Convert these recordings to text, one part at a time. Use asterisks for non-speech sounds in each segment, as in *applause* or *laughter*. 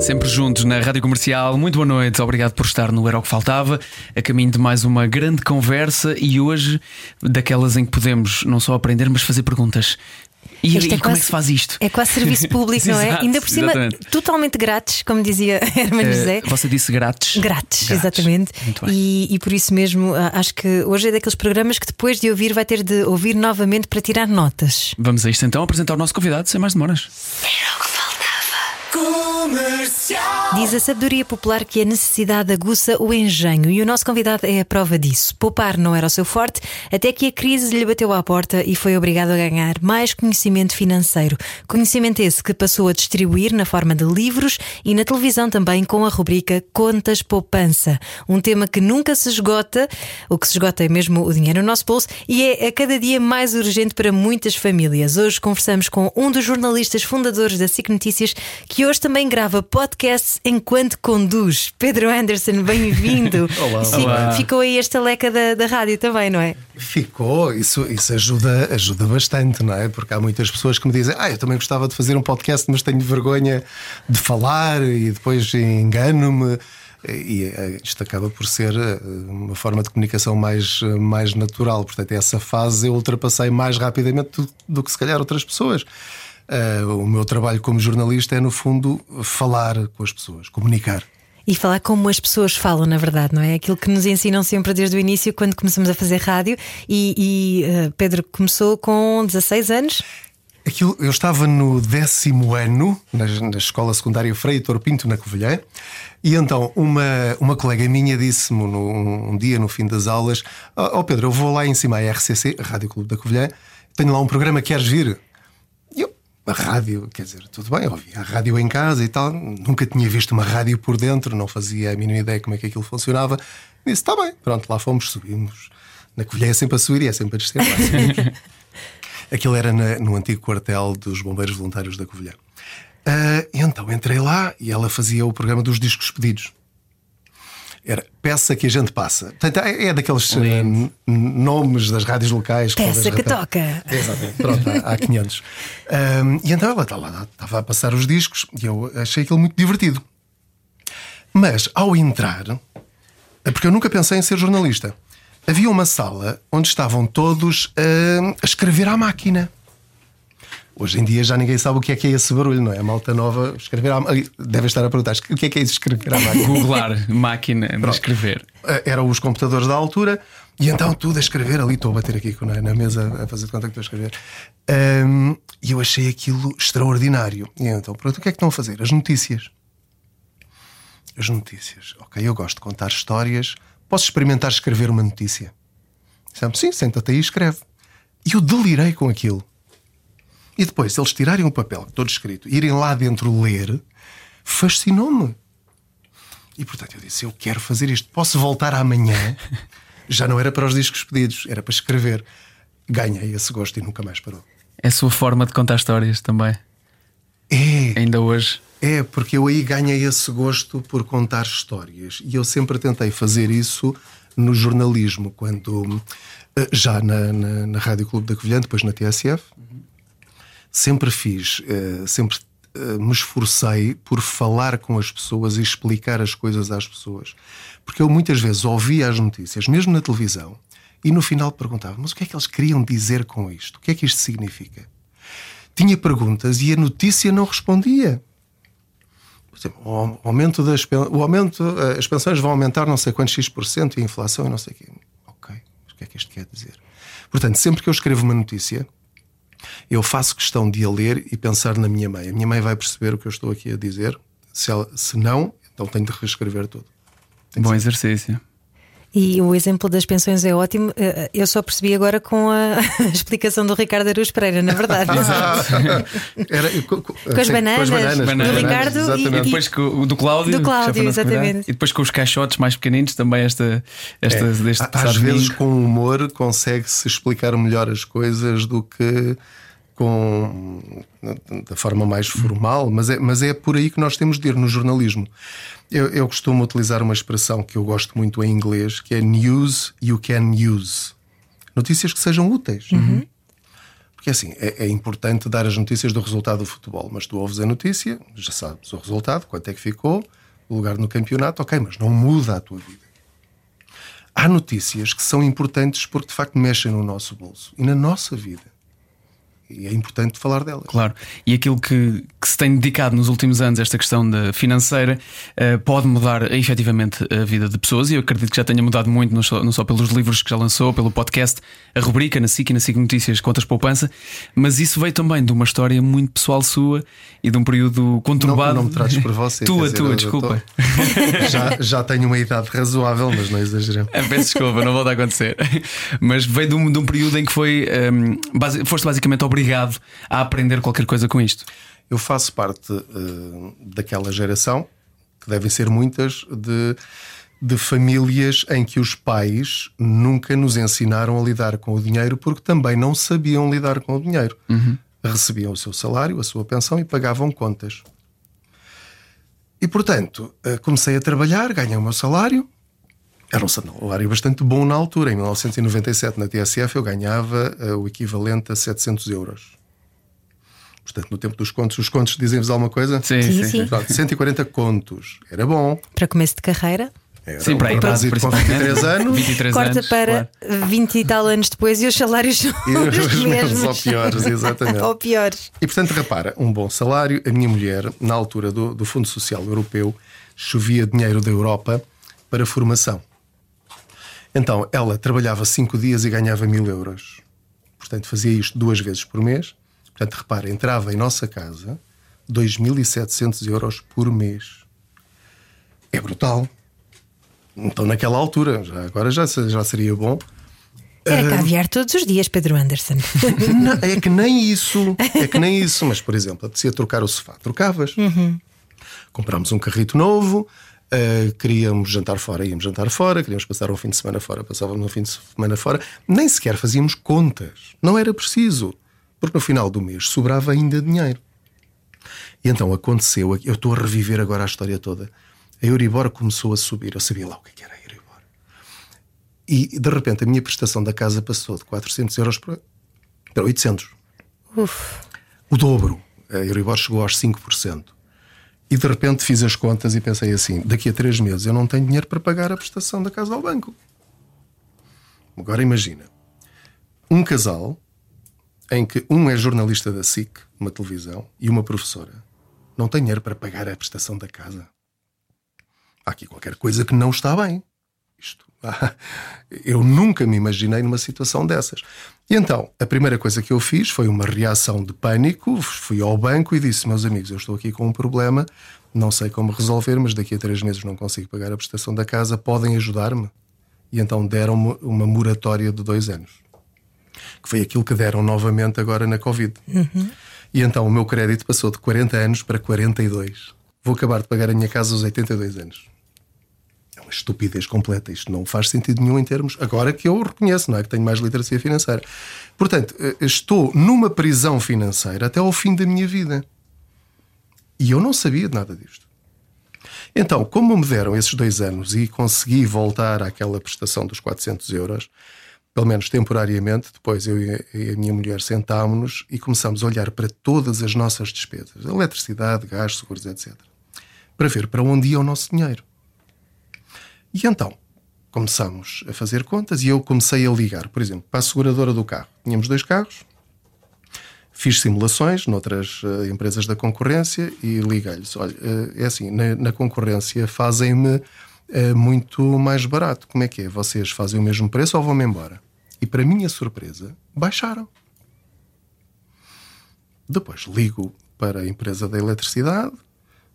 Sempre juntos na Rádio Comercial. Muito boa noite, obrigado por estar no Era o que Faltava, a caminho de mais uma grande conversa e hoje daquelas em que podemos não só aprender, mas fazer perguntas. E, e como é que se faz isto? É quase serviço público, não é? *laughs* Exato, Ainda por cima, exatamente. totalmente grátis, como dizia *laughs* Herman Eh, José. você disse grátis? Grátis, exatamente. Muito bem. E, e por isso mesmo, ah, acho que hoje é daqueles programas que depois de ouvir vai ter de ouvir novamente para tirar notas. Vamos a isto então, apresentar o nosso convidado, sem mais demoras. Diz a sabedoria popular que a necessidade aguça o engenho e o nosso convidado é a prova disso. Poupar não era o seu forte, até que a crise lhe bateu à porta e foi obrigado a ganhar mais conhecimento financeiro. Conhecimento esse que passou a distribuir na forma de livros e na televisão também com a rubrica Contas Poupança. Um tema que nunca se esgota, o que se esgota é mesmo o dinheiro no nosso bolso e é a cada dia mais urgente para muitas famílias. Hoje conversamos com um dos jornalistas fundadores da SIC Notícias que hoje também grava podcasts enquanto conduz. Pedro Anderson, bem-vindo. *laughs* Olá. Sim, Olá. Ficou aí esta leca da, da rádio também, não é? Ficou, isso, isso ajuda, ajuda bastante, não é? Porque há muitas pessoas que me dizem: Ah, eu também gostava de fazer um podcast, mas tenho vergonha de falar e depois engano-me. E eh, isto acaba por ser eh, uma forma de comunicação mais, eh, mais natural. Portanto, essa fase eu ultrapassei mais rapidamente do, do que se calhar outras pessoas. Eh, o meu trabalho como jornalista é, no fundo, falar com as pessoas, comunicar. E falar como as pessoas falam, na verdade, não é? Aquilo que nos ensinam sempre desde o início, quando começamos a fazer rádio. E, e, eh, Pedro começou com 16 anos. Aquilo, eu estava no décimo ano, na, na escola secundária Frei Pinto, na Covilhã, e então uma, uma colega minha disse-me num- um, dia no fim das aulas: Ó ó, Pedro, eu vou lá em cima à RCC, Rádio Clube da Covilhã, tenho lá um programa, queres vir? E a rádio, quer dizer, tudo bem, ouvia a rádio em casa e tal, nunca tinha visto uma rádio por dentro, não fazia a mínima ideia como é que aquilo funcionava. Disse: está bem, pronto, lá fomos, subimos. Na Covilhã é sempre a subir e é sempre a descer. Subimos. *laughs* Aquilo era na- no antigo quartel dos Bombeiros Voluntários da Covilhã. E então entrei lá e ela fazia o programa dos discos pedidos. Era peça que a gente passa. Portanto, é, é daqueles n- nomes das rádios locais. Peça que toca. *laughs* Exatamente, pronto, há, há 500. Ahm, e então ela estava lá, estava a passar os discos e eu achei aquilo muito divertido. Mas ao entrar, é porque eu nunca pensei em ser jornalista, havia uma sala onde estavam todos a escrever à máquina. Hoje em dia já ninguém sabe o que é que é esse barulho, não é? A malta nova escrever à máquina. Deve estar a perguntar o que é que é isso escrever à máquina. Googlar máquina de escrever. Eh, eram os computadores da altura e então tudo a escrever ali. Estou a bater aqui na, na mesa a fazer de conta que estou a escrever. Ahm, E eu achei aquilo extraordinário. E então, pronto, o que é que estão a fazer? As notícias. As notícias. Ok, eu gosto de contar histórias. Posso experimentar escrever uma notícia? Sim, senta-te aí e escreve. E eu delirei com aquilo. E depois, eles tirarem o papel todo escrito, irem lá dentro ler, fascinou-me. E portanto eu disse: Eu quero fazer isto. Posso voltar amanhã? *laughs* Já não era para os discos pedidos, era para escrever. Ganhei esse gosto e nunca mais parou. É a sua forma de contar histórias também, É, ainda hoje. é, porque eu aí ganhei esse gosto por contar histórias. E eu sempre tentei fazer isso no jornalismo, quando eh, já na, na, na Rádio Clube da Covilhã, depois na TSF, sempre fiz, eh, sempre eh, me esforcei por falar com as pessoas e explicar as coisas às pessoas. Porque eu muitas vezes ouvia as notícias, mesmo na televisão, e no final perguntava: mas o que é que eles queriam dizer com isto? O que é que isto significa? Tinha perguntas e a notícia não respondia. Por exemplo, o aumento das o aumento, eh, as pensões vão aumentar não sei quantos X% e a inflação e não sei o quê. Ok, mas o que é que isto quer dizer? Portanto, sempre que eu escrevo uma notícia, eu faço questão de a ler e pensar na minha mãe. A minha mãe vai perceber o que eu estou aqui a dizer. Se, ela- se não, então tenho de reescrever tudo. Bom exercício. E o exemplo das pensões é ótimo. Eh, Eu só percebi agora com a *laughs* explicação do Ricardo Aruz Pereira, na verdade. *laughs* Era, co- co- as sim, bananas, com as bananas, do com as bananas, Ricardo e- exatamente. E depois com o do Cláudio, Do Cláudio, exatamente. E depois com os caixotes mais pequeninos, também esta, esta deste Á- passado Às vezes, com humor, consegue-se explicar melhor as coisas do que com da forma mais formal, mas é, mas é por aí que nós temos de ir no jornalismo. Eu, eu costumo utilizar uma expressão que eu gosto muito em inglês, que é news you can use. Notícias que sejam úteis. Porque assim, é, é importante dar as notícias do resultado do futebol, mas tu ouves a notícia, já sabes o resultado, quanto é que ficou, o lugar no campeonato, ok, mas não muda a tua vida. Há notícias que são importantes porque de facto mexem no nosso bolso e na nossa vida. E é importante falar delas. Claro, e aquilo que, que se tem dedicado nos últimos anos, esta questão da financeira, eh, pode mudar efetivamente a vida de pessoas e eu acredito que já tenha mudado muito, não só, não só pelos livros que já lançou, pelo podcast, a rubrica na SIC e na SIC Notícias Contas Poupança, mas isso veio também de uma história muito pessoal sua e de um período Não, conturbado. não me trates por *laughs* você. tua, dizer, tua, desculpa. tô- *laughs* Já, já tenho uma idade razoável, mas não exageremos. *laughs* Ah, Peço desculpa, não volta a acontecer. Mas veio de um, de um período em que foi, ehm, basi- foste basicamente obrigado a aprender qualquer coisa com isto. Eu faço parte eh, daquela geração, que devem ser muitas, de, de famílias em que os pais nunca nos ensinaram a lidar com o dinheiro porque também não sabiam lidar com o dinheiro. Recebiam o seu salário, a sua pensão e pagavam contas. E portanto, eh, comecei a trabalhar, ganhei o meu salário. Era um salário bastante bom na altura. Em 1997, na TSF, eu ganhava eh, o equivalente a 700 euros. Portanto, no tempo dos contos, os contos dizem-vos alguma coisa? Sim, Sim, sim. sim. Pronto, 140 contos. Era bom. Para começo de carreira, Era Sim, um para propósito com principalmente. 23 anos. 23 corta anos, para claro. 20 e tal anos depois e os salários são os os mesmos ou piores, exatamente. *laughs* ou piores. E portanto, repara, um bom salário. A minha mulher, na altura do, do Fundo Social Europeu, chovia dinheiro da Europa para formação. Então, ela trabalhava cinco dias e ganhava mil euros. Portanto, fazia isto duas vezes por mês. Portanto, repara, entrava em nossa casa 2.700 euros por mês. É brutal. Então, naquela altura, já, agora já, já seria bom. Era caviar todos os dias, Pedro Anderson. *laughs* Não, é que nem isso. É que nem isso. Mas, por exemplo, apetecia trocar o sofá. Trocavas. Comprámos um carrito novo. Eh, queríamos jantar fora, íamos jantar fora. Queríamos passar um fim de semana fora, passávamos um fim de semana fora. Nem sequer fazíamos contas. Não era preciso. Porque no final do mês sobrava ainda dinheiro. E então aconteceu. Eu estou a reviver agora a história toda. A Euribor começou a subir. Eu sabia lá o que é que era a Euribor. E de repente a minha prestação da casa passou de 400 euros para para 800. Uf. O dobro. A Euribor chegou aos 5%. E de repente fiz as contas e pensei assim: daqui a três meses eu não tenho dinheiro para pagar a prestação da casa ao banco. Agora imagina: um casal em que um é jornalista da SIC, uma televisão, e uma professora, não tem dinheiro para pagar a prestação da casa. Há aqui qualquer coisa que não está bem. Isto. *laughs* Eu nunca me imaginei numa situação dessas. E então, a primeira coisa que eu fiz foi uma reação de pânico. Fui ao banco e disse: Meus amigos, eu estou aqui com um problema, não sei como resolver, mas daqui a três meses não consigo pagar a prestação da casa, podem ajudar-me? E então deram-me uma moratória de dois anos, que foi aquilo que deram novamente agora na Covid. E então o meu crédito passou de 40 anos para 42. Vou acabar de pagar a minha casa aos 82 anos. Estupidez completa. Isto não faz sentido nenhum em termos. Agora que eu reconheço, não é? Que tenho mais literacia financeira. Portanto, eh, estou numa prisão financeira até ao fim da minha vida. E eu não sabia de nada disto. Então, como me deram esses dois anos e consegui voltar àquela prestação dos 400 euros, pelo menos temporariamente, depois eu e a- minha mulher sentámos-nos e começámos a olhar para todas as nossas despesas, eletricidade, gás, seguros, etc., para ver para onde ia o nosso dinheiro. E então começámos a fazer contas e eu comecei a ligar, por exemplo, para a seguradora do carro. Tínhamos dois carros, fiz simulações noutras eh, empresas da concorrência e liguei-lhes: olha, eh, é assim, na, na concorrência fazem-me eh, muito mais barato. Como é que é? Vocês fazem o mesmo preço ou vão-me embora? E para minha surpresa, baixaram. Depois ligo para a empresa da eletricidade.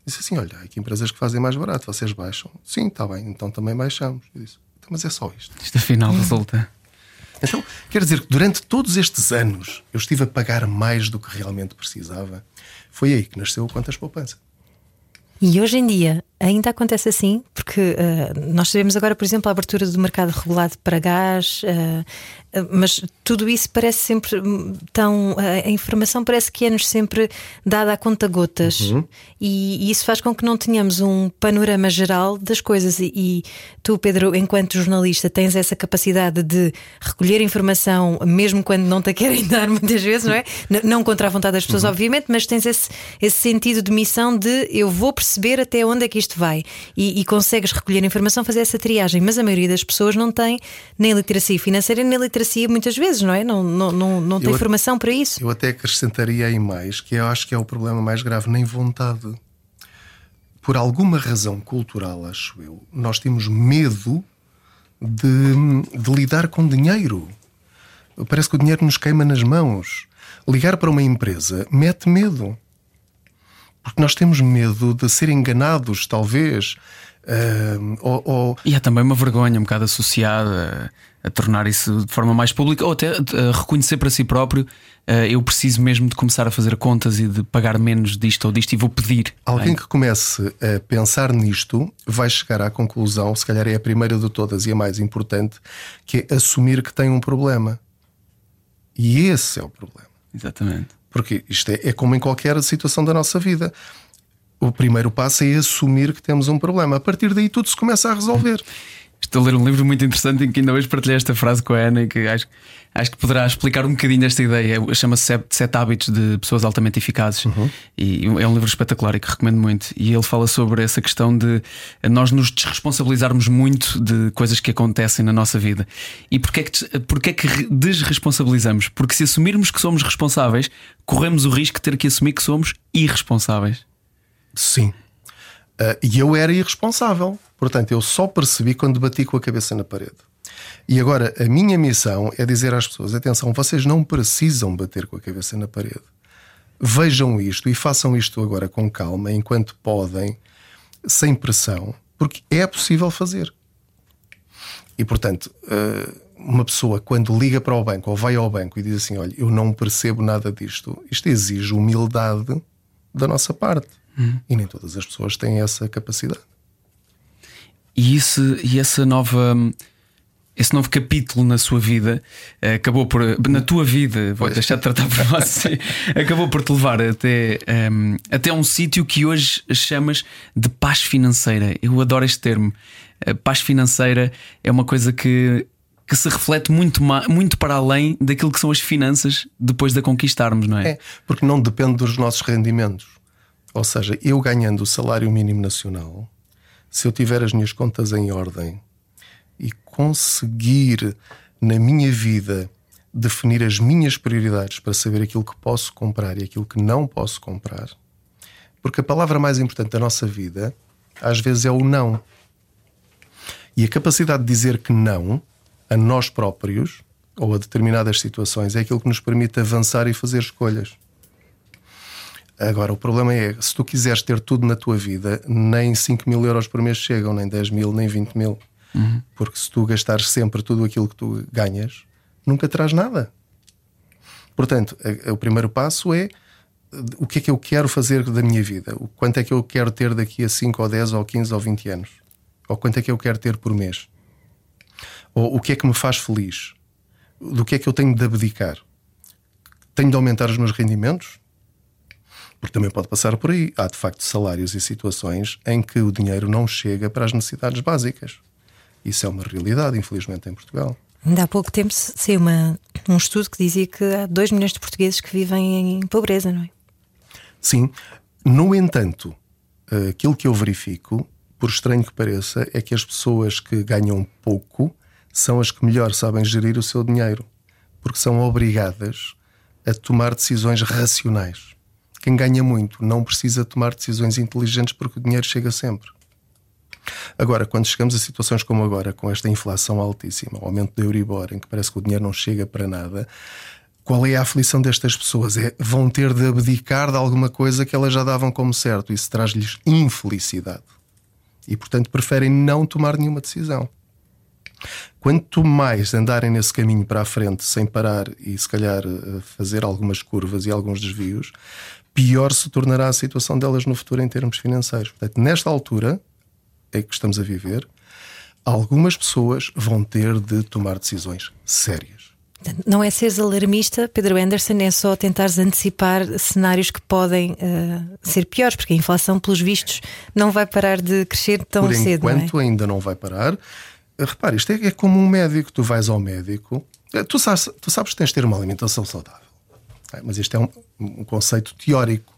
Disse assim: Olha, há aqui empresas que fazem mais barato, vocês baixam? Sim, está bem, então também baixamos. Eu disse: Mas é só isto. Isto afinal resulta. Então, quer dizer que durante todos estes anos eu estive a pagar mais do que realmente precisava. Foi aí que nasceu o Quantas Poupança. E hoje em dia ainda acontece assim, porque uh, nós sabemos agora, por exemplo, a abertura do mercado regulado para gás, uh, mas tudo isso parece sempre tão. a informação parece que é-nos sempre dada a conta gotas uhum. e, e, isso faz com que não tenhamos um panorama geral das coisas. E, e, tu, Pedro, enquanto jornalista, tens essa capacidade de recolher informação, mesmo quando não te querem *laughs* dar, muitas vezes, não é? não contra a vontade das pessoas, uhum. obviamente, mas tens esse, esse sentido de missão de eu vou perceber até onde é que isto vai e, e consegues recolher informação, fazer essa triagem. Mas a maioria das pessoas não tem nem literacia financeira nem literacia muitas vezes, não é? Não, não, não, não tem eu formação para isso. Eu até acrescentaria aí mais, que eu acho que é o problema mais grave, nem vontade. Por alguma razão cultural, acho eu, nós temos medo de, de lidar com dinheiro. Parece que o dinheiro nos queima nas mãos. Ligar para uma empresa mete medo. Porque nós temos medo de ser enganados, talvez. Uh, ou, ou... E há também uma vergonha um bocado associada a tornar isso de forma mais pública ou até a reconhecer para si próprio uh, eu preciso mesmo de começar a fazer contas e de pagar menos disto ou disto e vou pedir. Alguém que comece a pensar nisto vai chegar à conclusão, se calhar é a primeira de todas e a mais importante, que é assumir que tem um problema. E esse é o problema. Exatamente. Porque isto é, é como em qualquer situação da nossa vida. O primeiro passo é assumir que temos um problema. A partir daí tudo se começa a resolver. *laughs* Estou a ler um livro muito interessante em que ainda hoje partilhei esta frase com a Ana e que acho, acho que poderá explicar um bocadinho esta ideia. Chama-se Sete, Sete Hábitos de Pessoas Altamente Eficazes uhum. e é um livro espetacular e que recomendo muito. E ele fala sobre essa questão de nós nos desresponsabilizarmos muito de coisas que acontecem na nossa vida. E porquê é que, porquê é que desresponsabilizamos? Porque se assumirmos que somos responsáveis, corremos o risco de ter que assumir que somos irresponsáveis. Sim. Uh, e eu era irresponsável. Portanto, eu só percebi quando bati com a cabeça na parede. E agora, a minha missão é dizer às pessoas: atenção, vocês não precisam bater com a cabeça na parede. Vejam isto e façam isto agora com calma, enquanto podem, sem pressão, porque é possível fazer. E, portanto, ah, uma pessoa, quando liga para o banco ou vai ao banco e diz assim: Olha, eu não percebo nada disto, isto exige humildade da nossa parte. Hum. E nem todas as pessoas têm essa capacidade. E, isso, e essa nova. Esse novo capítulo na sua vida eh, acabou por. Na tua vida, vou pois. deixar de tratar por você, *laughs* acabou por te levar até, um, ehm, até um sítio que hoje chamas de paz financeira. Eu adoro este termo. A paz financeira é uma coisa que, que se reflete muito, muito para além daquilo que são as finanças depois de a conquistarmos, não é? É, porque não depende dos nossos rendimentos. Ou seja, eu ganhando o salário mínimo nacional, se eu tiver as minhas contas em ordem e conseguir na minha vida definir as minhas prioridades para saber aquilo que posso comprar e aquilo que não posso comprar, porque a palavra mais importante da nossa vida às vezes é o não. E a capacidade de dizer que não a nós próprios ou a determinadas situações é aquilo que nos permite avançar e fazer escolhas. Agora, o problema é, se tu quiseres ter tudo na tua vida, nem 5 mil euros por mês chegam, nem 10 mil, nem 20 mil. Uhum. Porque se tu gastares sempre tudo aquilo que tu ganhas, nunca terás nada. Portanto, a, a, o primeiro passo é o que é que eu quero fazer da minha vida? O quanto é que eu quero ter daqui a 5 ou 10 ou 15 ou 20 anos? Ou quanto é que eu quero ter por mês? Ou o que é que me faz feliz? Do que é que eu tenho de abdicar? Tenho de aumentar os meus rendimentos? Porque também pode passar por aí. Há de facto salários e situações em que o dinheiro não chega para as necessidades básicas. Isso é uma realidade, infelizmente, em Portugal. Ainda há pouco tempo saiu uma, um estudo que dizia que há 2 milhões de portugueses que vivem em pobreza, não é? Sim. No entanto, aquilo que eu verifico, por estranho que pareça, é que as pessoas que ganham pouco são as que melhor sabem gerir o seu dinheiro, porque são obrigadas a tomar decisões racionais. Quem ganha muito não precisa tomar decisões inteligentes porque o dinheiro chega sempre. Agora, quando chegamos a situações como agora, com esta inflação altíssima, o aumento da Euribor, em que parece que o dinheiro não chega para nada, qual é a aflição destas pessoas? É, vão ter de abdicar de alguma coisa que elas já davam como certo. Isso traz-lhes infelicidade. E, portanto, preferem não tomar nenhuma decisão. Quanto mais andarem nesse caminho para a frente sem parar e se calhar eh, fazer algumas curvas e alguns desvios, pior se tornará a situação delas no futuro em termos financeiros. Portanto, nesta altura em que estamos a viver, algumas pessoas vão ter de tomar decisões sérias. Não é seres alarmista, Pedro Anderson, é só tentares antecipar cenários que podem uh, ser piores, porque a inflação, pelos vistos, não vai parar de crescer tão Por cedo. Enquanto, não é? ainda não vai parar. Repare, isto é, é, como um médico. Tu vais ao médico, eh, tu sabes, tu sabes que tens de ter uma alimentação saudável. É, mas isto é um, um conceito teórico.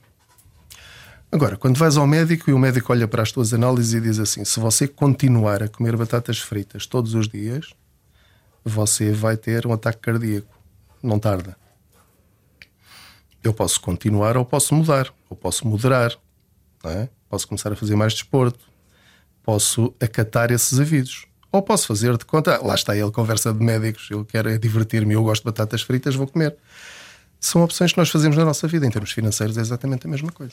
Agora, quando vais ao médico e o médico olha para as tuas análises e diz assim: se você continuar a comer batatas fritas todos os dias, você vai ter um ataque cardíaco. Não tarda. Eu posso continuar ou posso mudar, ou posso moderar, é? posso começar a fazer mais desporto, posso acatar esses avisos. Ou posso fazer de conta, lá está ele, conversa de médicos, eu quero é divertir-me, eu gosto de batatas fritas, vou comer. São opções que nós fazemos na nossa vida, em termos financeiros, é exatamente a mesma coisa.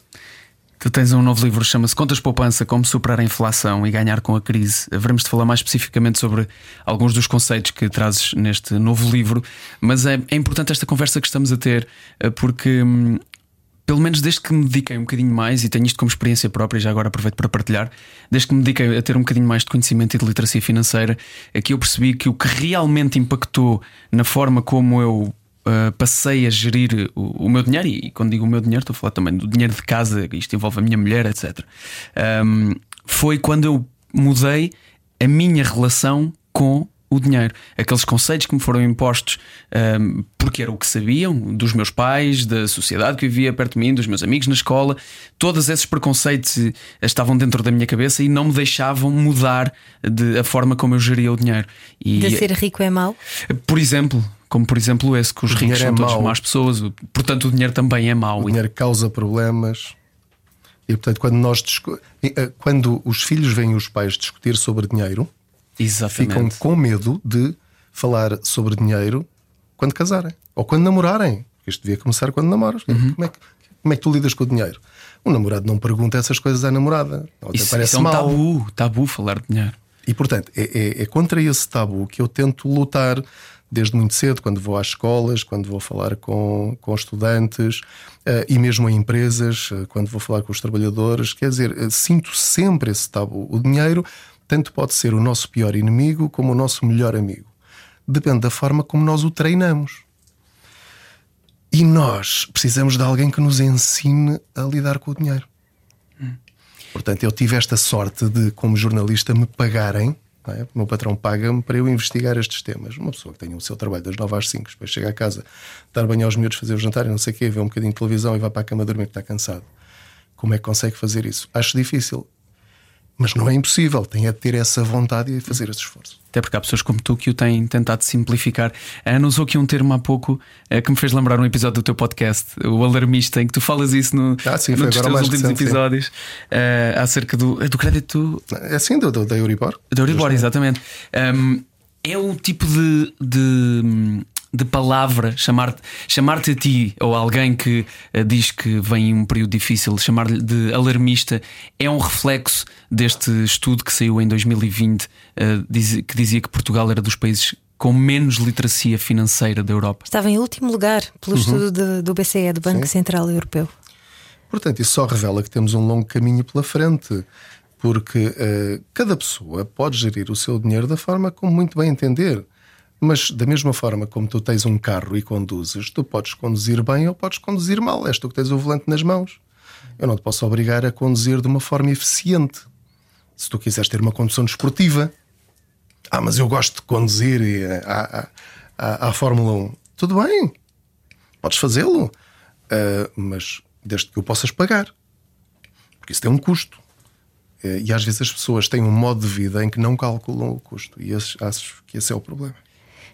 Tu tens um novo livro, chama-se Contas Poupança: Como Superar a Inflação e Ganhar com a Crise. Veremos de falar mais especificamente sobre alguns dos conceitos que trazes neste novo livro, mas é, é importante esta conversa que estamos a ter, eh, porque. Hum, pelo menos desde que me dediquei um bocadinho mais, e tenho isto como experiência própria, já agora aproveito para partilhar, desde que me dediquei a ter um bocadinho mais de conhecimento e de literacia financeira, aqui eu percebi que o que realmente impactou na forma como eu uh, passei a gerir o, o, meu dinheiro, e quando digo o meu dinheiro, estou a falar também do dinheiro de casa, isto envolve a minha mulher, etc. Um, foi quando eu mudei a minha relação com o dinheiro. Aqueles conceitos que me foram impostos um, porque era o que sabiam, dos meus pais, da sociedade que vivia perto de mim, dos meus amigos na escola, todos esses preconceitos estavam dentro da minha cabeça e não me deixavam mudar de, a forma como eu geria o dinheiro. E, de ser rico é mau? Por exemplo, como por exemplo esse, que os o ricos são é todos más pessoas, portanto o dinheiro também é mau. O dinheiro causa problemas. E portanto, quando nós eh, quando os filhos veem os pais discutir sobre dinheiro, Exatamente. ficam com medo de falar sobre dinheiro quando casarem ou quando namorarem. Isto devia começar quando namoras. Uhum. Como, é que, como é que tu lidas com o dinheiro? O namorado não pergunta essas coisas à namorada. Isso, parece isso é um mal. tabu, tabu falar de dinheiro. E portanto, é, é, é contra esse tabu que eu tento lutar desde muito cedo, quando vou às escolas, quando vou falar com, com estudantes uh, e mesmo em empresas, uh, quando vou falar com os trabalhadores. Quer dizer, uh, sinto sempre esse tabu. O dinheiro tanto pode ser o nosso pior inimigo como o nosso melhor amigo. Depende da forma como nós o treinamos. E nós precisamos de alguém que nos ensine a lidar com o dinheiro. Hum. Portanto, eu tive esta sorte de, como jornalista, me pagarem. É? O meu patrão paga-me para eu investigar estes temas. Uma pessoa que tem o seu trabalho das 9 às 5, depois chega a casa, dar banho aos miúdos, fazer o jantar e não sei o quê, ver um bocadinho de televisão e vai para a cama dormir porque está cansado. Como é que consegue fazer isso? Acho difícil. Mas não é impossível, tem é de ter essa vontade e fazer esse esforço. Até porque há pessoas como tu que o têm tentado simplificar. A Ana usou aqui um termo há pouco eh, que me fez lembrar um episódio do teu podcast, o alarmista, em que tu falas isso no, ah, sim, num dos teus últimos recente, episódios uh, acerca do, do crédito. É assim, do, do, da Euribor. Da Euribor, exatamente. Um, é o tipo de, de de palavra, chamar-te chamar a ti ou alguém que uh, diz que vem um período difícil, chamar-lhe de alarmista, é um reflexo deste estudo que saiu em 2020 uh, diz, que dizia que Portugal era dos países com menos literacia financeira da Europa. Estava em último lugar pelo uhum. estudo de, do BCE, do Banco Sim. Central Europeu. Portanto, isso só revela que temos um longo caminho pela frente porque uh, cada pessoa pode gerir o seu dinheiro da forma como muito bem entender. Mas da mesma forma como tu tens um carro e conduzes, tu podes conduzir bem ou podes conduzir mal. És tu que tens o volante nas mãos. Eu não te posso obrigar a conduzir de uma forma eficiente. Se tu quiseres ter uma condução desportiva, ah, mas eu gosto de conduzir e, à, à, à, Fórmula 1. Tudo bem, podes fazê-lo, uh, mas desde que o possas pagar, porque isso tem um custo. Uh, e às vezes as pessoas têm um modo de vida em que não calculam o custo, e acho que esse é o problema.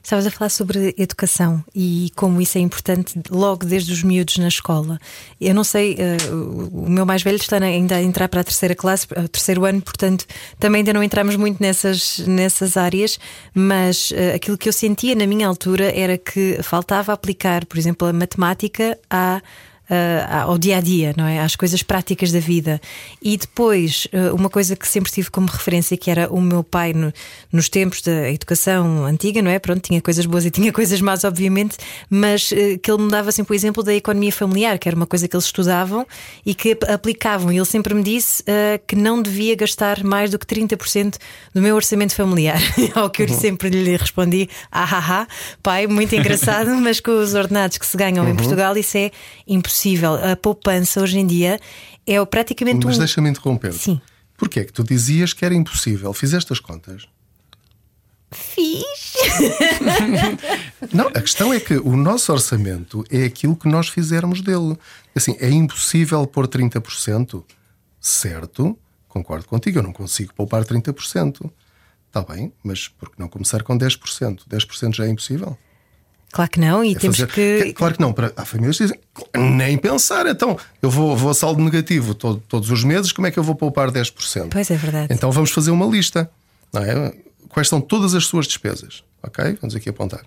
Estavas a falar sobre educação e como isso é importante logo desde os miúdos na escola. Eu não sei, uh, o meu mais velho está ainda a entrar para a terceira classe, o terceiro ano, portanto também ainda não entramos muito nessas, nessas áreas, mas uh, aquilo que eu sentia na minha altura era que faltava aplicar, por exemplo, a matemática à ao dia a dia, não é? Às coisas práticas da vida. E depois, uh, uma coisa que sempre tive como referência, que era o meu pai no, nos tempos da educação antiga, não é? Pronto, tinha coisas boas e tinha *laughs* coisas más, obviamente, mas uh, que ele me dava sempre o exemplo da economia familiar, que era uma coisa que eles estudavam e que aplicavam. E ele sempre me disse uh, que não devia gastar mais do que 30% do meu orçamento familiar. *laughs* Ao que eu uhum. sempre lhe respondi: ah, ah, ah, pai, muito engraçado, *laughs* mas com os ordenados que se ganham uhum. em Portugal, isso é impossível. A poupança hoje em dia é praticamente Mas um... deixa-me interromper. Sim. Porquê é que tu dizias que era impossível? Fizeste as contas? Fiz. *laughs* Não, a questão é que o nosso orçamento é aquilo que nós fizermos dele. Assim, é impossível pôr 30%? Certo, concordo contigo, eu não consigo poupar 30%. Está bem, mas por que não começar com 10%? 10% já é impossível? Claro que não, e é temos fazer... que. Claro que não, para... há famílias que dizem, nem pensar, então eu vou, vou a saldo negativo todo, todos os meses, como é que eu vou poupar 10%? Pois é verdade. Então vamos fazer uma lista, não é? Quais são todas as suas despesas? Ok? Vamos aqui apontar.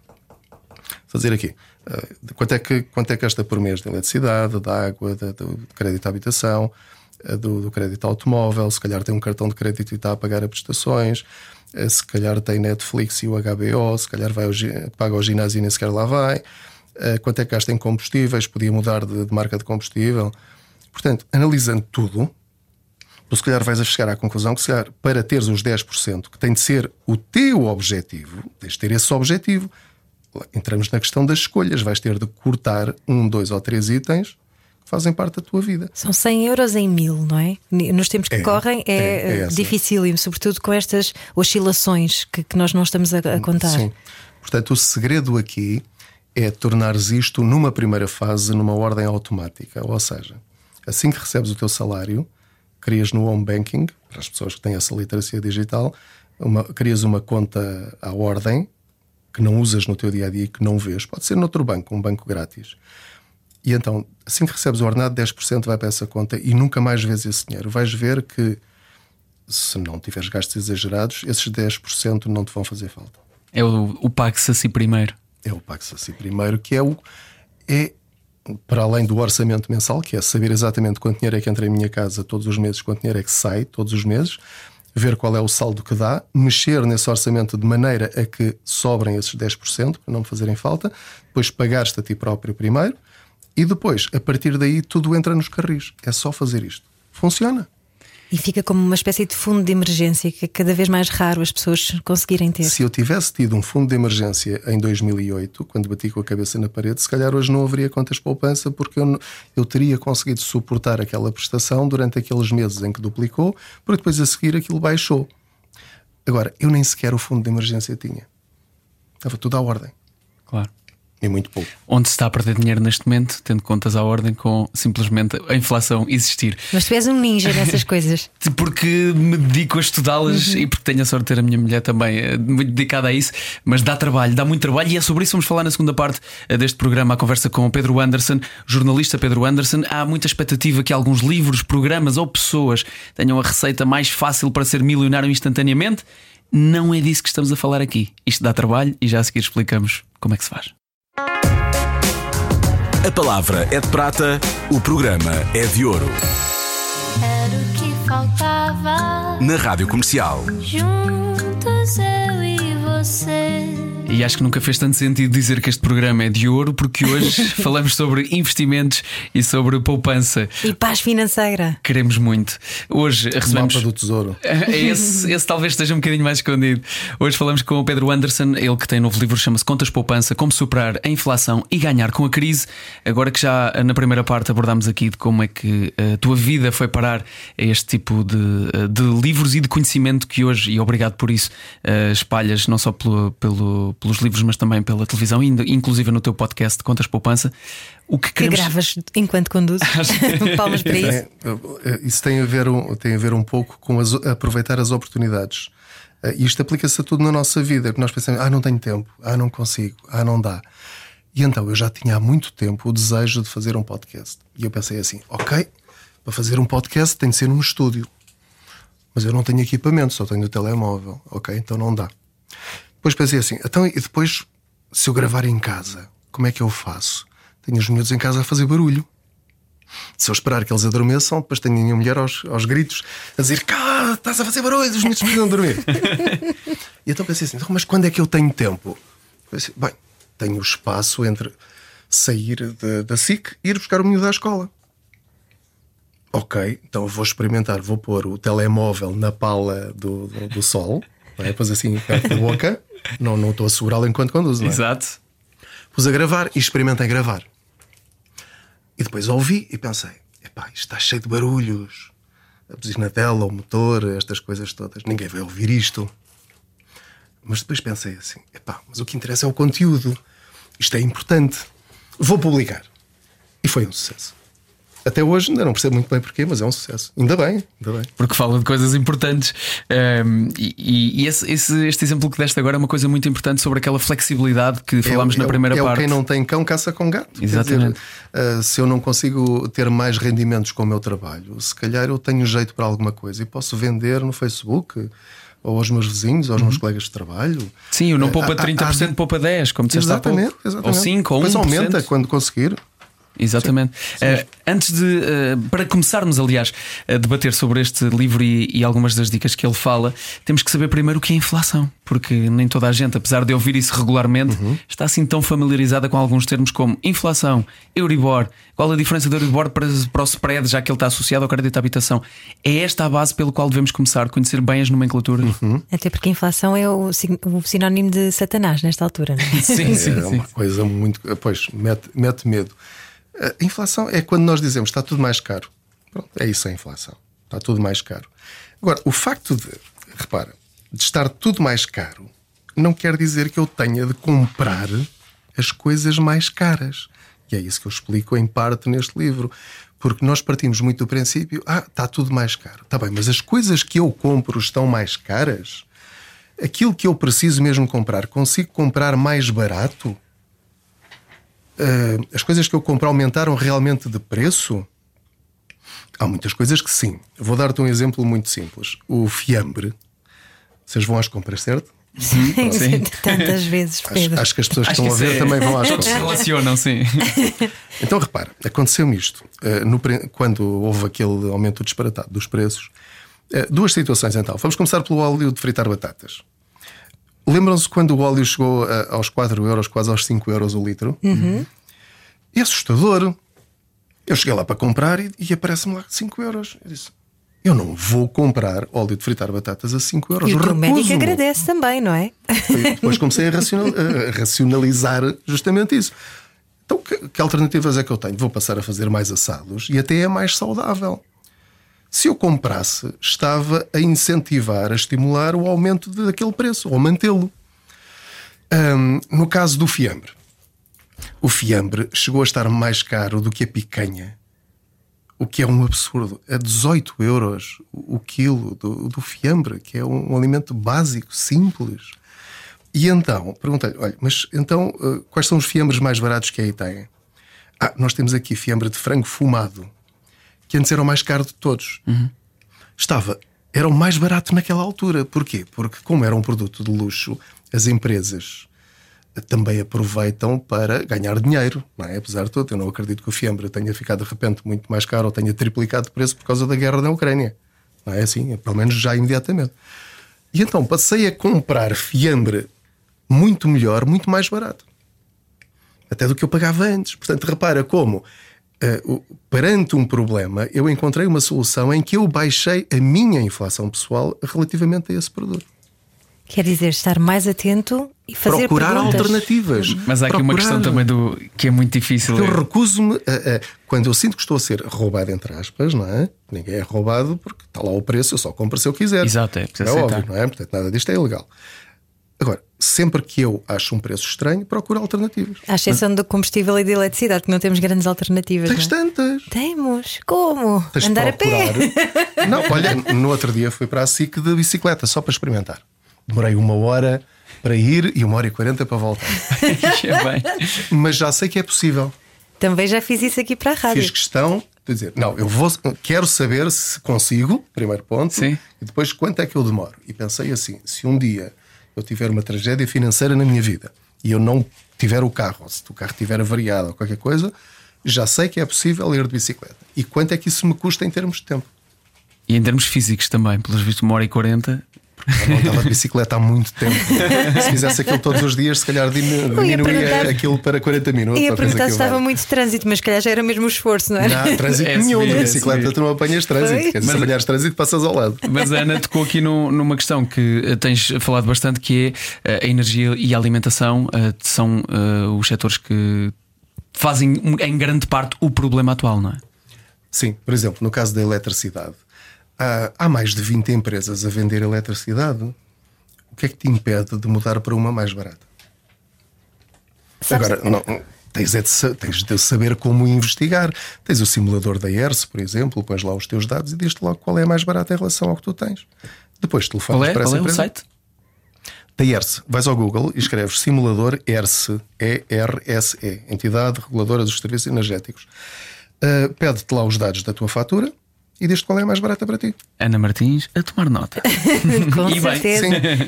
Fazer aqui. Uh, quanto, é que, quanto é que gasta por mês de eletricidade, da água, de, do crédito à habitação, uh, do, do crédito automóvel, se calhar tem um cartão de crédito e está a pagar a prestações eh, se calhar tem Netflix e o HBO, se calhar vai ao, paga ao ginásio e nem sequer lá vai. Eh, quanto é que gasta em combustíveis? Podia mudar de, de marca de combustível. Portanto, analisando tudo, tu se calhar vais a chegar à conclusão que, se calhar, para teres os 10%, que tem de ser o teu objetivo, tens de ter esse objetivo. Entramos na questão das escolhas. Vais ter de cortar um, dois ou três itens fazem parte da tua vida. São 100 euros em mil, não é? Nos tempos que é, correm é, é, é dificílimo, sobretudo com estas oscilações que, que nós não estamos a, a, contar. Sim. Portanto, o segredo aqui é tornares isto numa primeira fase numa ordem automática, ou seja, assim que recebes o teu salário, crias no home banking, para as pessoas que têm essa literacia digital, uma, crias uma conta à ordem que não usas no teu dia a dia e que não vês, pode ser noutro banco, um banco grátis. E então, assim que recebes o ordenado, 10% vai para essa conta e nunca mais vês esse dinheiro. Vais ver que, se não tiveres gastos exagerados, esses 10% não te vão fazer falta. É o, o pague-se a si primeiro. É o pague-se a si primeiro, que é o. É, para além do orçamento mensal, que é saber exatamente quanto dinheiro é que entra em minha casa todos os meses, quanto dinheiro é que sai todos os meses, ver qual é o saldo que dá, mexer nesse orçamento de maneira a que sobrem esses 10% para não me fazerem falta, depois pagares-te a ti próprio primeiro e depois, a partir daí, tudo entra nos carris. É só fazer isto. Funciona. E fica como uma espécie de fundo de emergência que é cada vez mais raro as pessoas conseguirem ter. Se eu tivesse tido um fundo de emergência em 2008, quando bati com a cabeça na parede, se calhar hoje não haveria contas poupança, porque eu, eu teria conseguido suportar aquela prestação durante aqueles meses em que duplicou, porque depois a seguir aquilo baixou. Agora, eu nem sequer o fundo de emergência tinha. Estava tudo à ordem. Claro. É muito pouco. Onde se está a perder dinheiro neste momento, tendo contas à ordem com simplesmente a inflação existir. Mas tu és um ninja nessas *laughs* coisas. Porque me dedico a estudá-las uhum. e porque tenho a sorte de ter a minha mulher também eh, muito dedicada a isso, mas dá trabalho, dá muito trabalho e é sobre isso que vamos falar na segunda parte eh, deste programa, a conversa com o Pedro Anderson, jornalista Pedro Anderson. Há muita expectativa que alguns livros, programas ou pessoas tenham a receita mais fácil para ser milionário instantaneamente. Não é disso que estamos a falar aqui. Isto dá trabalho e já a seguir explicamos como é que se faz. A palavra é de prata, o programa é de ouro. Era o que faltava. Na Rádio Comercial. Juntos eu e você. E acho que nunca fez tanto sentido dizer que este programa é de ouro, porque hoje *laughs* falamos sobre investimentos e sobre poupança. E paz financeira. Queremos muito. Hoje recebemos. Mapa do Tesouro. *laughs* Esse, esse talvez esteja um bocadinho mais escondido. Hoje falamos com o Pedro Anderson, ele que tem um novo livro, chama-se Contas Poupança: Como Superar a Inflação e Ganhar com a Crise. Agora que já na primeira parte abordámos aqui de como é que a tua vida foi parar a este tipo de, de livros e de conhecimento que hoje, e obrigado por isso, eh, espalhas não só pelo, pelo pelos livros, mas também pela televisão, inclusive no teu podcast de Contas Poupança. O que, queremos... que gravas enquanto conduzes? *laughs* *laughs* Palmas para isso. Isso tem a, ver um, tem a ver um pouco com as, aproveitar as oportunidades. Uh, isto aplica-se a tudo na nossa vida. Nós pensamos, ah, não tenho tempo, ah, não consigo, ah, não dá. E então eu já tinha há muito tempo o desejo de fazer um podcast. E eu pensei assim, ok, para fazer um podcast tem de ser num estúdio. Mas eu não tenho equipamento, só tenho o telemóvel. Ok, então não dá. Depois pensei assim, então e depois, se eu gravar em casa, como é que eu faço? Tenho os miúdos em casa a fazer barulho. Se eu esperar que eles adormeçam, depois tenho a minha mulher aos, aos gritos a dizer: Cá, estás a fazer barulho, os miúdos precisam dormir. *laughs* e então pensei assim: então, mas quando é que eu tenho tempo? Pensei, bem, tenho espaço entre sair de, da SIC e ir buscar o miúdo à escola. Ok, então vou experimentar, vou pôr o telemóvel na pala do, do, do sol, é? depois assim perto da boca, não, não estou a segurá-lo enquanto conduzo. Não é? Exato. Pus a gravar e experimentei gravar. E depois ouvi e pensei: epá, isto está cheio de barulhos. A buzina tela, o motor, estas coisas todas. Ninguém vai ouvir isto. Mas depois pensei assim: epá, mas o que interessa é o conteúdo. Isto é importante. Vou publicar. E foi um sucesso. Até hoje ainda não percebo muito bem porquê, mas é um sucesso. Ainda bem, ainda bem. Porque fala de coisas importantes. Um, e, e esse, esse, este exemplo que deste agora é uma coisa muito importante sobre aquela flexibilidade que falámos é, na primeira é parte. É quem não tem cão caça com gato. Exatamente. Dizer, uh, se eu não consigo ter mais rendimentos com o meu trabalho, se calhar eu tenho jeito para alguma coisa e posso vender no Facebook ou aos meus vizinhos, aos uhum. meus colegas de trabalho. Sim, o não poupa 30%, uh, poupa 10%, como disseste exatamente, há pouco. Exatamente. Ou 5% ou 1%. Depois aumenta quando conseguir. Exatamente. Sim, sim. Uh, antes de, uh, para começarmos, aliás, a debater sobre este livro e, e, algumas das dicas que ele fala, temos que saber primeiro o que é inflação, porque nem toda a gente, apesar de ouvir isso regularmente, uhum. está assim tão familiarizada com alguns termos como inflação, Euribor. Qual a diferença do Euribor para, para o spread, já que ele está associado ao crédito à habitação? É esta a base pelo qual devemos começar, conhecer bem as nomenclaturas. Uhum. Até porque a inflação é o, o, sinónimo de Satanás nesta altura, não é? sim, *laughs* sim, é sim. uma coisa muito. Pois, mete, mete medo. A inflação é quando nós dizemos está tudo mais caro. Pronto, é isso a inflação. Está tudo mais caro. Agora, o facto de, repara, de estar tudo mais caro não quer dizer que eu tenha de comprar as coisas mais caras. E é isso que eu explico em parte neste livro. Porque nós partimos muito do princípio, ah, está tudo mais caro. Está bem, mas as coisas que eu compro estão mais caras? Aquilo que eu preciso mesmo comprar, consigo comprar mais barato? Uh, as coisas que eu compro aumentaram realmente de preço? Há muitas coisas que sim. Vou dar-te um exemplo muito simples. O fiambre. Vocês vão às compras, certo? Sim, sim. *laughs* tantas vezes. Pedro. Acho, acho, que as pessoas que estão a ver é... também vão às compras. *laughs* Relacionam, sim. *laughs* Então repara, aconteceu-me isto. Uh, no, quando houve aquele aumento disparatado dos preços, uh, duas situações então. Vamos começar pelo óleo de fritar batatas. Lembram-se quando o óleo chegou a, aos 4 euros, quase aos 5 euros o litro? Uhum. É assustador. Eu cheguei lá para comprar e, e aparece-me lá 5 euros. Eu disse: Eu não vou comprar óleo de fritar batatas a 5 euros. E o médico agradece também, não é? depois comecei a, racional, a racionalizar justamente isso. Então, que, que alternativas é que eu tenho? Vou passar a fazer mais assados e até é mais saudável se eu comprasse, estava a incentivar, a estimular o aumento daquele preço, ou mantê-lo. Um, no caso do fiambre, o fiambre chegou a estar mais caro do que a picanha, o que é um absurdo. A 18 euros o quilo do, do fiambre, que é um, alimento básico, simples. E então, perguntei-lhe: olha, mas então uh, quais são os fiambres mais baratos que aí têm? Ah, nós temos aqui fiambre de frango fumado que antes era o mais caro de todos. Uhum. Estava, era o mais barato naquela altura. Porquê? Porque, como era um produto de luxo, as empresas também aproveitam para ganhar dinheiro, não é? Apesar de tudo, eu não acredito que o fiambre tenha ficado de repente muito mais caro ou tenha triplicado de preço por causa da guerra na Ucrânia. Não é assim? Pelo menos já imediatamente. E então passei a comprar fiambre muito melhor, muito mais barato. Até do que eu pagava antes. Portanto, repara como uh, perante um problema, eu encontrei uma solução em que eu baixei a minha inflação pessoal relativamente a esse produto. Quer dizer, estar mais atento e fazer Procurar perguntas. alternativas. Mas há aqui Procurar. uma questão também do que é muito difícil. Eu recuso-me a, a, quando eu sinto que estou a ser roubado, entre aspas, não é? Ninguém é roubado porque está lá o preço, eu só compro se eu quiser. Exato, é, é óbvio, não é? Portanto, nada disto é ilegal. Agora, sempre que eu acho um preço estranho, procuro alternativas. À exceção Mas... do combustível e da eletricidade, que não temos grandes alternativas. Tens não é? tantas. Temos. Como? Tens Andar a pé. *laughs* não, olha, no outro dia fui para a SIC de bicicleta, só para experimentar. Demorei uma hora para ir e uma hora e quarenta para voltar. *laughs* Mas já sei que é possível. Também já fiz isso aqui para a rádio. Fiz questão de dizer, não, eu vou, quero saber se consigo, primeiro ponto, Sim. e depois quanto é que eu demoro. E pensei assim: se um dia eu tiver uma tragédia financeira na minha vida e eu não tiver o carro, se o carro estiver avariado ou qualquer coisa, Já sei que é possível ir de bicicleta. E quanto é que isso me custa em termos de tempo? E em termos físicos também, pelos vistos, uma hora e quarenta. Eu não estava de bicicleta há muito tempo. Se fizesse aquilo todos os dias, se calhar diminuía aquilo para 40 minutos. Ia perguntar que se estava valha. muito trânsito, mas se calhar já era mesmo o esforço, não era? Não, trânsito É nenhum. De é bicicleta tu não apanhas trânsito. Quer dizer, se Mas- apanhares trânsito, passas ao lado. Mas a Ana tocou aqui no- numa questão que eh, tens falado bastante, que é eh, a energia e a alimentação eh, são os setores que fazem em grande parte o problema atual, não é? Sim, por exemplo, no caso da eletricidade, há, há mais de 20 empresas a vender eletricidade. O que é que te impede de mudar para uma mais barata? Sabes- Agora, não, tens, é de, tens de saber como investigar. Tens o simulador da ERS, por exemplo, pões lá os teus dados e diz-te logo qual é a mais barata em relação ao que tu tens. Depois telefonas Qual é, para qual essa é o empresa. site? Da ERSE. Vais ao Google e escreves simulador ERSE, E-R-S-E, Entidade Reguladora dos Serviços Energéticos. Uh, Pede-te lá os dados da tua fatura e diz-te qual é a mais barata para ti. Ana Martins a tomar nota. *laughs* Com E certeza.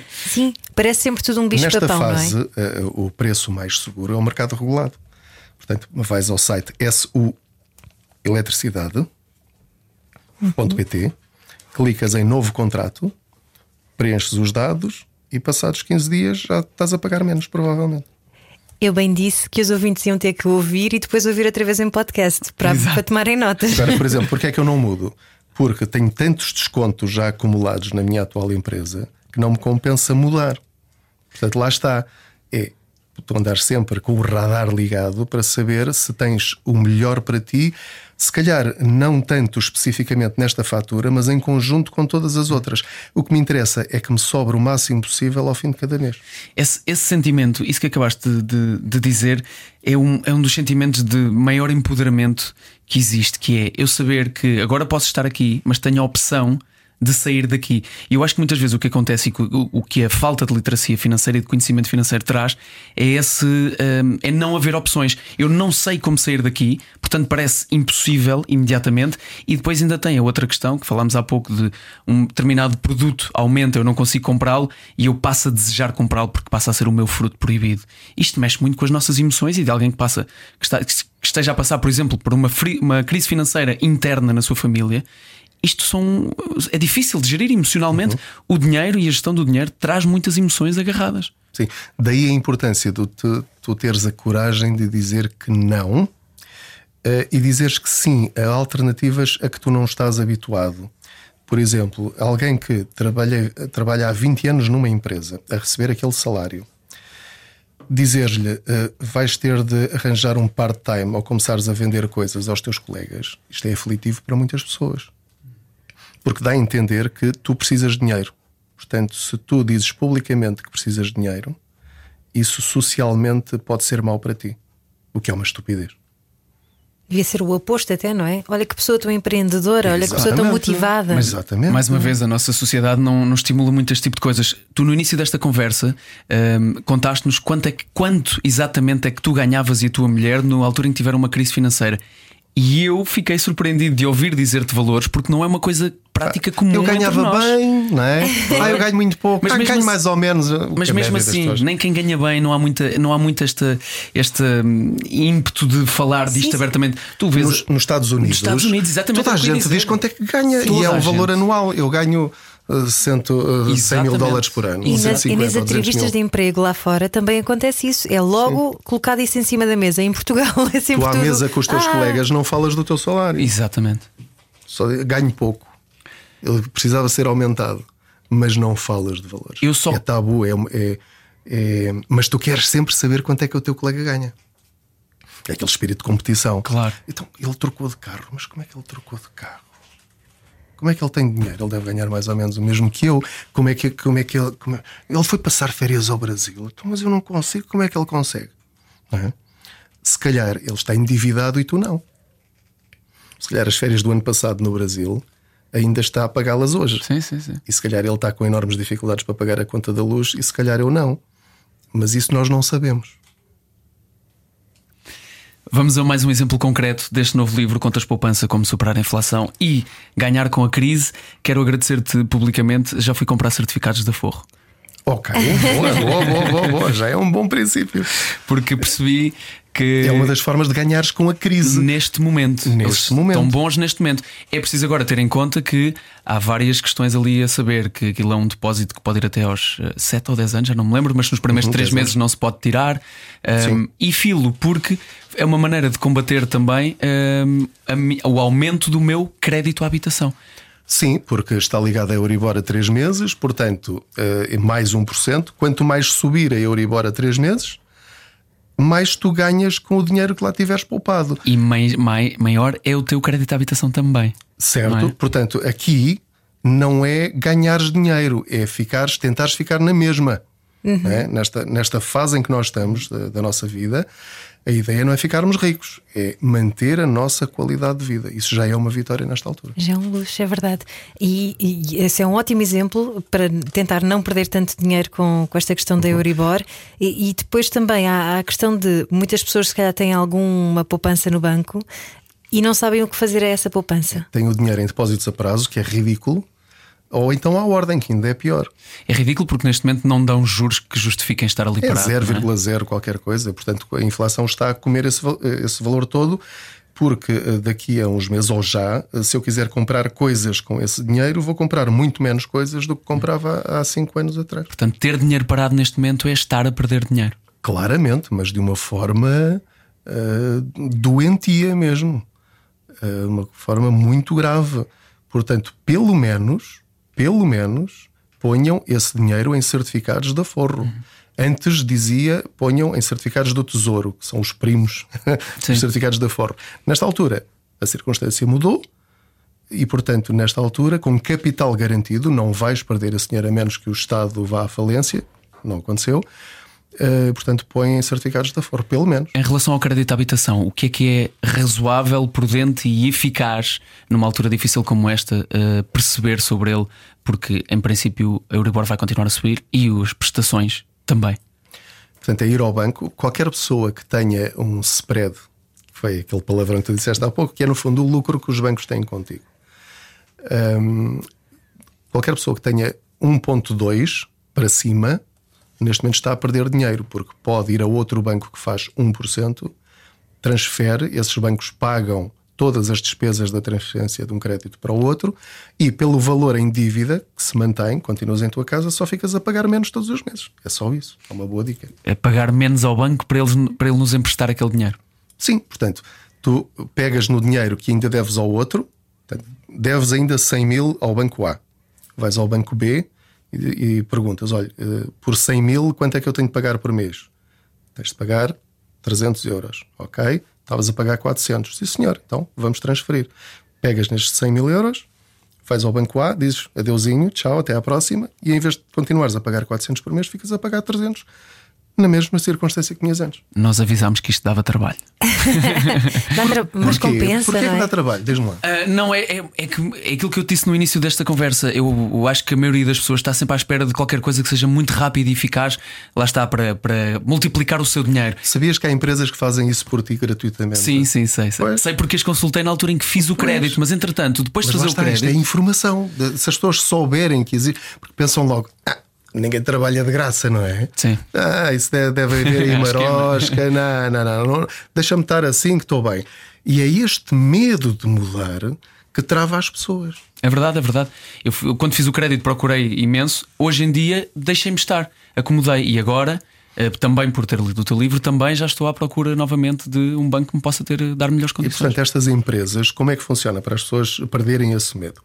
Sim. parece sempre tudo um Nesta bicho-papão, não é? fase, uh, o preço mais seguro é o mercado regulado. Portanto, vais ao site su eletricidade.pt, clicas em novo contrato, preenches os dados e passados 15 dias já estás a pagar menos, provavelmente. Eu bem disse que os ouvintes iam ter que ouvir e depois ouvir outra vez em podcast para, para tomarem notas. Agora, por *laughs* exemplo, porque é que eu não mudo? Porque tenho tantos descontos já acumulados na minha atual empresa que não me compensa mudar. Portanto, lá está. É tu andar sempre com o radar ligado para saber se tens o melhor para ti, se calhar não tanto especificamente nesta fatura, mas em conjunto com todas as outras. O que me interessa é que me sobre o máximo possível ao fim de cada mês. Esse, esse sentimento, isso que acabaste de, de- de dizer, é um, é um dos sentimentos de maior empoderamento que existe, que é eu saber que agora posso estar aqui, mas tenho a opção de sair daqui. E eu acho que muitas vezes o que acontece e o, que a falta de literacia financeira e de conhecimento financeiro traz é esse hum, é não haver opções. Eu não sei como sair daqui, portanto parece impossível imediatamente. E depois ainda tem a outra questão que falámos há pouco de um determinado produto aumenta, eu não consigo comprá-lo e eu passo a desejar comprá-lo porque passa a ser o meu fruto proibido. Isto mexe muito com as nossas emoções e de alguém que passa que, está- que esteja a passar, por exemplo, por uma, uma crise financeira interna na sua família. Isto são, é difícil de gerir emocionalmente. O dinheiro e a gestão do dinheiro traz muitas emoções agarradas. Sim, daí a importância de tu, tu teres a coragem de dizer que não eh, e dizeres que sim a alternativas a que tu não estás habituado. Por exemplo, alguém que trabalha, trabalha há 20 anos numa empresa a receber aquele salário, dizer-lhe eh, vais ter de arranjar um part-time ou começares a vender coisas aos teus colegas, isto é aflitivo para muitas pessoas. Porque dá a entender que tu precisas de dinheiro. Portanto, se tu dizes publicamente que precisas de dinheiro, isso socialmente pode ser mau para ti. O que é uma estupidez. Devia ser o oposto, até, não é? Olha que pessoa tão empreendedora, olha que pessoa tão Exatamente. motivada. Mas exatamente. Mais uma vez, a nossa sociedade não, não estimula muito este tipo de coisas. Tu, no início desta conversa, hum, contaste-nos quanto, é que- quanto exatamente é que tu ganhavas e a tua mulher na altura em que tiveram uma crise financeira. E eu fiquei surpreendido de ouvir dizer-te valores, porque não é uma coisa prática comum. eu entre ganhava nós. bem, não é? *laughs* Ah, eu ganho muito pouco, Mas ah, mesmo ganho assim- mais ou menos. o Mas que a mesmo assim, nem quem ganha bem, não há, muita, não há muito esta, este hum, ímpeto de falar disto sim. abertamente. Tu vês. Nos, nos Estados Unidos, Estados Unidos, exatamente toda a é ia gente diz quanto é que ganha Toda e é a o valor gente. anual. Eu ganho cento, uh, 100 mil Exatamente. dólares por ano. E, na- 150 e nas ou 200 entrevistas mil. de emprego lá fora também acontece isso. É logo colocado isso em cima da mesa. Em Portugal *laughs* é sempre Tu à tudo, mesa com os teus "Ah, colegas não falas do teu salário. Exatamente. Só ganho pouco. Ele precisava ser aumentado, mas não falas de valores. Eu só- É tabu, é, é- é- mas tu queres sempre saber quanto é que o teu colega ganha. É aquele espírito de competição. Claro. Então, ele trocou de carro, mas como é que ele trocou de carro? Como é que ele tem dinheiro? Ele deve ganhar mais ou menos o mesmo que eu. Como é que, como é que ele. é- Ele foi passar férias ao Brasil, então, mas eu não consigo. Como é que ele consegue? É? Se calhar ele está endividado e tu não. Se calhar as férias do ano passado no Brasil ainda está a pagá-las hoje. Sim, sim, sim. E se calhar ele está com enormes dificuldades para pagar a conta da luz e se calhar eu não. Mas isso nós não sabemos. Vamos a mais um exemplo concreto deste novo livro Contas Poupança, como superar a inflação e ganhar com a crise. Quero agradecer-te publicamente. Já fui comprar certificados da Forro. Ok, boa, boa, boa, boa, boa. Já é um bom princípio. Porque percebi que É uma das formas de ganhares com a crise. neste momento. Neste Eles momento. Estão bons neste momento. É preciso agora ter em conta que há várias questões ali a saber que aquilo é um depósito que pode ir até aos 7 ou 10 anos, já não me lembro, mas nos primeiros Uhum, 3 10 meses não se pode tirar. Um, Sim. e filo, porque é uma maneira de combater também um, a mi- o aumento do meu crédito à habitação. Sim, porque está ligado a Euribor a 3 meses, portanto, eh, mais 1%. Quanto mais subir a Euribor a 3 meses, mais tu ganhas com o dinheiro que lá tiveres poupado. E mai- mai- maior é o teu crédito à habitação também. Certo? É? Portanto, aqui não é ganhares dinheiro, é ficares, tentares ficar na mesma. não é? Nesta, nesta fase em que nós estamos da, da nossa vida, a ideia não é ficarmos ricos, é manter a nossa qualidade de vida. Isso já é uma vitória nesta altura. Já é um luxo, é verdade. E, e esse é um ótimo exemplo para tentar não perder tanto dinheiro com, com esta questão da Euribor. E, e depois também há há a questão de muitas pessoas, se calhar, têm alguma poupança no banco e não sabem o que fazer a essa poupança. Tem o dinheiro em depósitos a prazo, que é ridículo, ou então à ordem, que ainda é pior. É ridículo porque neste momento não dão juros que justifiquem estar ali É parado. não é? 0,0 qualquer coisa. Portanto, a inflação está a comer esse, esse valor todo, porque eh, daqui a uns meses ou já, eh, se eu quiser comprar coisas com esse dinheiro, vou comprar muito menos coisas do que comprava há 5 anos atrás. Portanto, ter dinheiro parado neste momento é estar a perder dinheiro. Claramente, mas de uma forma eh, doentia mesmo. Eh, uma forma muito grave. Portanto, pelo menos, pelo menos, ponham esse dinheiro em certificados da Forro. Antes dizia ponham em certificados do Tesouro, que são os primos *laughs* dos certificados da Forro. Nesta altura, a circunstância mudou e, portanto, nesta altura, com capital garantido, não vais perder esse dinheiro a menos que o Estado vá à falência. Não aconteceu. Eh, portanto, põem em certificados da Forro, pelo menos. Em relação ao crédito à habitação, o que é que é razoável, prudente e eficaz numa altura difícil como esta eh, perceber sobre ele? Porque, em princípio, a Euribor vai continuar a subir e as prestações também. Portanto, é ir ao banco. Qualquer pessoa que tenha um spread, foi aquele palavrão que tu disseste há pouco, que é no fundo o lucro que os bancos têm contigo. Hum, qualquer pessoa que tenha 1,2 para cima, neste momento está a perder dinheiro, porque pode ir a outro banco que faz 1%, transfere, esses bancos pagam todas as despesas da transferência de um crédito para o outro e pelo valor em dívida que se mantém, continuas em tua casa, só ficas a pagar menos todos os meses. É só isso. É uma boa dica. É pagar menos ao banco para, eles, para ele nos emprestar aquele dinheiro. Sim, portanto, tu pegas no dinheiro que ainda deves ao outro, deves ainda 100 mil ao banco A. Vais ao banco B e, e perguntas: olha, eh, por 100 mil, quanto é que eu tenho de pagar por mês? Tens de pagar 300 euros, ok? Estavas a pagar 400. Sim, senhor, então vamos transferir. Pegas nestes 100 mil euros, vais ao banco A, dizes adeusinho, tchau, até à próxima, e em vez de continuares a pagar 400 por mês, ficas a pagar 300 na mesma circunstância que tinhas antes. Nós avisámos que isto dava trabalho. *laughs* Tra- Mas Porquê? compensa, Porquê não que é? dá trabalho? Diz-me lá. Ah, não, é, é, é, que, é aquilo que eu disse no início desta conversa. Eu, eu acho que a maioria das pessoas está sempre à espera de qualquer coisa que seja muito rápida e eficaz. Lá está, para, para multiplicar o seu dinheiro. Sabias que há empresas que fazem isso por ti gratuitamente? Sim, sim, sei. Sei, Pois. sei porque as consultei na altura em que fiz o crédito, mas entretanto, depois de Mas lá fazer o está, isto crédito. é informação. De- Se as pessoas souberem que existe, porque pensam logo, "Ah, ninguém trabalha de graça, não é? Sim. Ah, isso deve, deve haver aí *laughs* marosca. não, não, não, não. Deixa-me estar assim que estou bem. E é este medo de mudar que trava as pessoas. É verdade, é verdade. Eu, eu quando fiz o crédito procurei imenso. Hoje em dia deixei-me estar, acomodei e agora. eh, Também por ter lido o teu livro, também já estou à procura novamente de um banco que me possa ter, dar melhores E condições. portanto, estas empresas, como é que funciona para as pessoas perderem esse medo?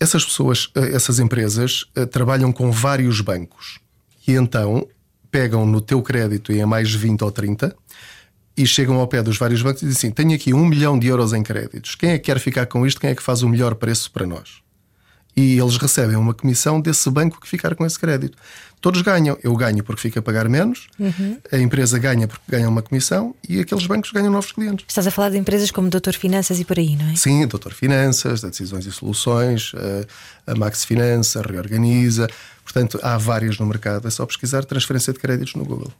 Essas pessoas, eh, essas empresas, eh, trabalham com vários bancos e então pegam no teu crédito em a mais 20 ou 30 e chegam ao pé dos vários bancos e dizem assim: tenho aqui um milhão de euros em créditos. Quem é que quer ficar com isto? Quem é que faz o melhor preço para nós? E eles recebem uma comissão desse banco que ficar com esse crédito. Todos ganham. Eu ganho porque fico a pagar menos, a empresa ganha porque ganha uma comissão e aqueles bancos ganham novos clientes. Estás a falar de empresas como Doutor Finanças e por aí, não é? Sim, Doutor Finanças, da Decisões e Soluções, a, a Max Finança, a Reorganiza. Portanto, há várias no mercado. É só pesquisar transferência de créditos no Google.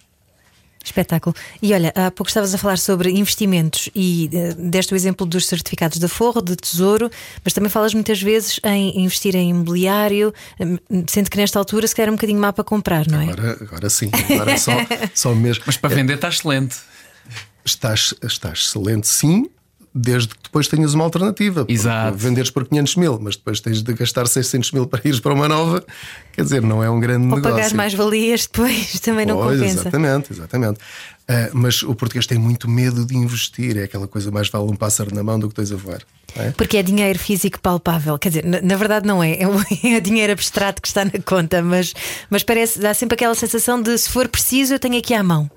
Espetáculo. E olha, há pouco estavas a falar sobre investimentos e eh, deste o exemplo dos certificados da Forro, de Tesouro, mas também falas muitas vezes em investir em imobiliário, eh, sendo que nesta altura se calhar é um bocadinho má para comprar, não é? Agora, agora sim, agora só, só mesmo. *laughs* Mas para vender está excelente. Estás, estás excelente, sim, desde que depois tenhas uma alternativa. Exato. Venderes por 500 mil, mas depois tens de gastar 600 mil para ires para uma nova, quer dizer, não é um grande Ou negócio. pagar mais valias depois *laughs* também não Pois, compensa. Exatamente, exatamente. Ah, mas o português tem muito medo de investir, é aquela coisa mais vale um pássaro na mão do que dois a voar. é? Porque é dinheiro físico palpável. Quer dizer, na, na verdade não é. É, um- *laughs* é dinheiro abstrato que está na conta, mas, mas parece, dá sempre aquela sensação de se for preciso, eu tenho aqui à mão.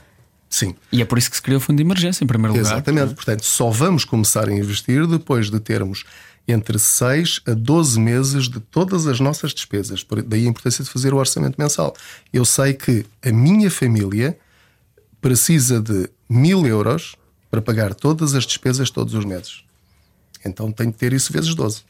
Sim. E é por isso que se criou o fundo de emergência, em primeiro lugar. Exatamente. Portanto, só vamos começar a investir depois de termos entre 6 a 12 meses de todas as nossas despesas. Daí a importância de fazer o orçamento mensal. Eu sei que a minha família precisa de mil euros para pagar todas as despesas todos os meses. Então tenho que ter isso vezes 12.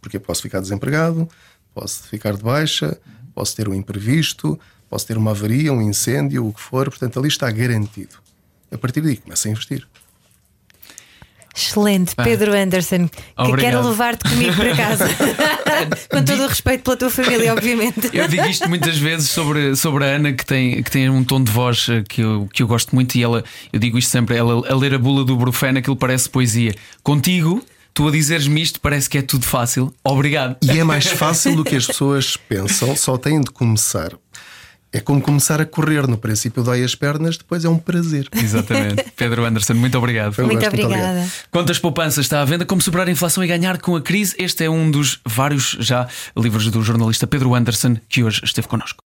Porque eu posso ficar desempregado, posso ficar de baixa, posso ter um imprevisto, posso ter uma avaria, um incêndio, o que for. Portanto, ali está garantido. A partir daí, começa a investir. Excelente, Pedro Anderson, que Obrigado. quero levar-te comigo para casa. *laughs* Com todo o respeito pela tua família, obviamente. Eu digo isto muitas vezes sobre, sobre a Ana, que tem, que tem um tom de voz eh, que eu, que eu gosto muito, e ela, eu digo isto sempre, ela a ler a bula do Brufeno, aquilo parece poesia. Contigo, tu a dizeres-me isto, parece que é tudo fácil. Obrigado. E é mais fácil do que as pessoas pensam, só têm de começar. É como começar a correr. No princípio, dói as pernas, depois é um prazer. Exatamente. *laughs* Pedro Anderson, muito obrigado. Muito gosto, muito obrigada. Quantas poupanças está à venda? Como superar a inflação e ganhar com a crise? Este é um dos vários já livros do jornalista Pedro Anderson que hoje esteve connosco.